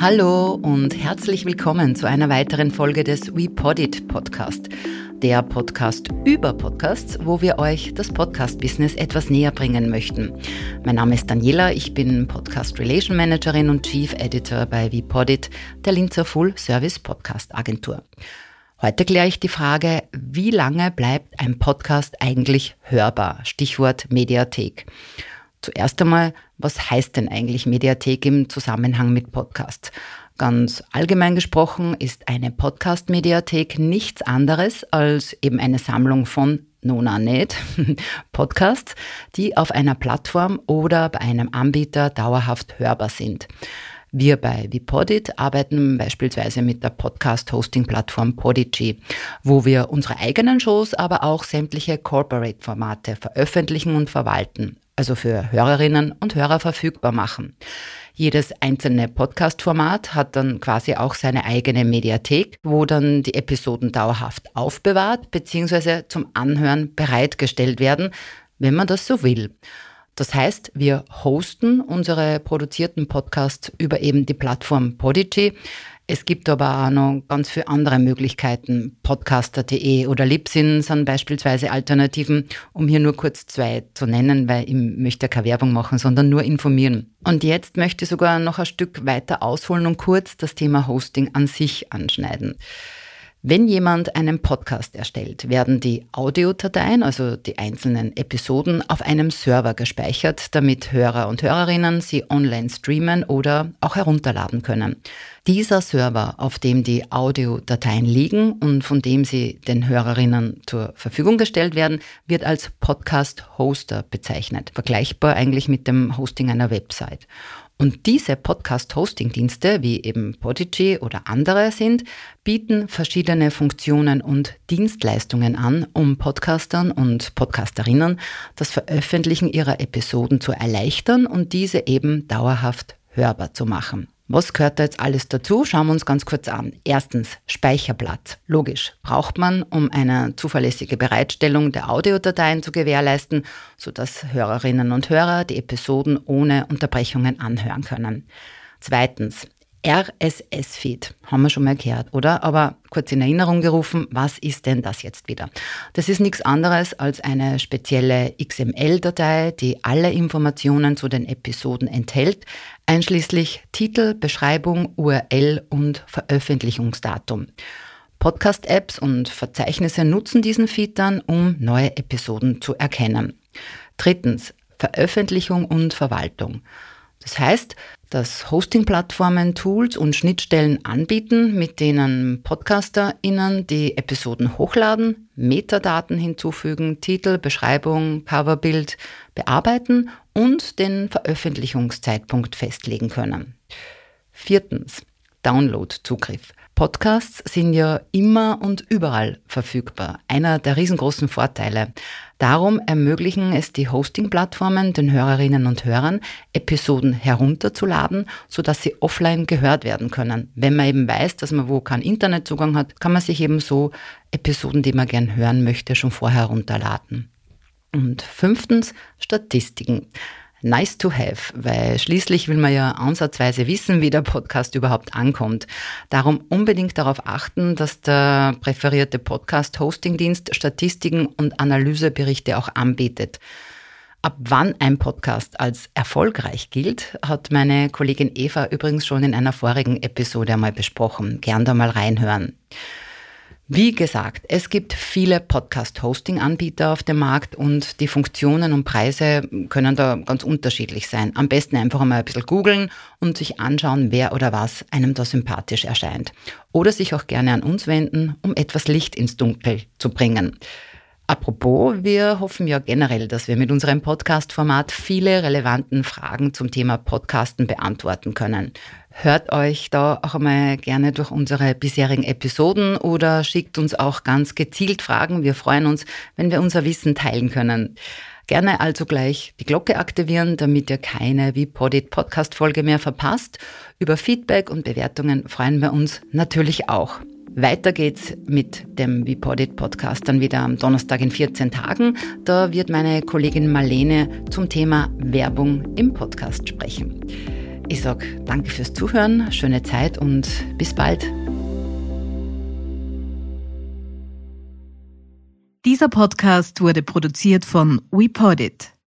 Hallo und herzlich willkommen zu einer weiteren Folge des WePodit Podcast. Der Podcast über Podcasts, wo wir euch das Podcast-Business etwas näher bringen möchten. Mein Name ist Daniela, ich bin Podcast Relation Managerin und Chief Editor bei WePodit, der Linzer Full Service Podcast Agentur. Heute kläre ich die Frage, wie lange bleibt ein Podcast eigentlich hörbar? Stichwort Mediathek. Zuerst einmal, was heißt denn eigentlich Mediathek im Zusammenhang mit Podcast? Ganz allgemein gesprochen ist eine Podcast-Mediathek nichts anderes als eben eine Sammlung von Nona nicht, Podcasts, die auf einer Plattform oder bei einem Anbieter dauerhaft hörbar sind. Wir bei Vipodit arbeiten beispielsweise mit der Podcast-Hosting-Plattform Podigy, wo wir unsere eigenen Shows, aber auch sämtliche Corporate-Formate veröffentlichen und verwalten also für Hörerinnen und Hörer verfügbar machen. Jedes einzelne Podcast-Format hat dann quasi auch seine eigene Mediathek, wo dann die Episoden dauerhaft aufbewahrt bzw. zum Anhören bereitgestellt werden, wenn man das so will. Das heißt, wir hosten unsere produzierten Podcasts über eben die Plattform Podigy. Es gibt aber auch noch ganz viele andere Möglichkeiten. Podcaster.de oder Libsyn sind beispielsweise Alternativen, um hier nur kurz zwei zu nennen, weil ich möchte keine Werbung machen, sondern nur informieren. Und jetzt möchte ich sogar noch ein Stück weiter ausholen und kurz das Thema Hosting an sich anschneiden. Wenn jemand einen Podcast erstellt, werden die Audiodateien, also die einzelnen Episoden, auf einem Server gespeichert, damit Hörer und Hörerinnen sie online streamen oder auch herunterladen können. Dieser Server, auf dem die Audiodateien liegen und von dem sie den Hörerinnen zur Verfügung gestellt werden, wird als Podcast-Hoster bezeichnet. Vergleichbar eigentlich mit dem Hosting einer Website. Und diese Podcast-Hosting-Dienste, wie eben Podigy oder andere sind, bieten verschiedene Funktionen und Dienstleistungen an, um Podcastern und Podcasterinnen das Veröffentlichen ihrer Episoden zu erleichtern und diese eben dauerhaft hörbar zu machen. Was gehört da jetzt alles dazu? Schauen wir uns ganz kurz an. Erstens, Speicherplatz. Logisch, braucht man, um eine zuverlässige Bereitstellung der Audiodateien zu gewährleisten, sodass Hörerinnen und Hörer die Episoden ohne Unterbrechungen anhören können. Zweitens, RSS-Feed, haben wir schon mal gehört, oder? Aber kurz in Erinnerung gerufen, was ist denn das jetzt wieder? Das ist nichts anderes als eine spezielle XML-Datei, die alle Informationen zu den Episoden enthält, einschließlich Titel, Beschreibung, URL und Veröffentlichungsdatum. Podcast-Apps und Verzeichnisse nutzen diesen Feed dann, um neue Episoden zu erkennen. Drittens, Veröffentlichung und Verwaltung. Das heißt, dass Hosting-Plattformen Tools und Schnittstellen anbieten, mit denen PodcasterInnen die Episoden hochladen, Metadaten hinzufügen, Titel, Beschreibung, Coverbild bearbeiten und den Veröffentlichungszeitpunkt festlegen können. Viertens. Download-Zugriff. Podcasts sind ja immer und überall verfügbar. Einer der riesengroßen Vorteile. Darum ermöglichen es die Hosting-Plattformen den Hörerinnen und Hörern, Episoden herunterzuladen, sodass sie offline gehört werden können. Wenn man eben weiß, dass man wo keinen Internetzugang hat, kann man sich eben so Episoden, die man gern hören möchte, schon vorher herunterladen. Und fünftens, Statistiken nice to have, weil schließlich will man ja ansatzweise wissen, wie der Podcast überhaupt ankommt. Darum unbedingt darauf achten, dass der präferierte Podcast-Hosting-Dienst Statistiken und Analyseberichte auch anbietet. Ab wann ein Podcast als erfolgreich gilt, hat meine Kollegin Eva übrigens schon in einer vorigen Episode einmal besprochen. Gern da mal reinhören. Wie gesagt, es gibt viele Podcast-Hosting-Anbieter auf dem Markt und die Funktionen und Preise können da ganz unterschiedlich sein. Am besten einfach einmal ein bisschen googeln und sich anschauen, wer oder was einem da sympathisch erscheint. Oder sich auch gerne an uns wenden, um etwas Licht ins Dunkel zu bringen. Apropos, wir hoffen ja generell, dass wir mit unserem Podcast-Format viele relevanten Fragen zum Thema Podcasten beantworten können. Hört euch da auch einmal gerne durch unsere bisherigen Episoden oder schickt uns auch ganz gezielt Fragen. Wir freuen uns, wenn wir unser Wissen teilen können. Gerne also gleich die Glocke aktivieren, damit ihr keine Vipodit Podcast Folge mehr verpasst. Über Feedback und Bewertungen freuen wir uns natürlich auch. Weiter geht's mit dem Bipodit Podcast dann wieder am Donnerstag in 14 Tagen. Da wird meine Kollegin Marlene zum Thema Werbung im Podcast sprechen. Ich sag danke fürs Zuhören, schöne Zeit und bis bald. Dieser Podcast wurde produziert von WePodit.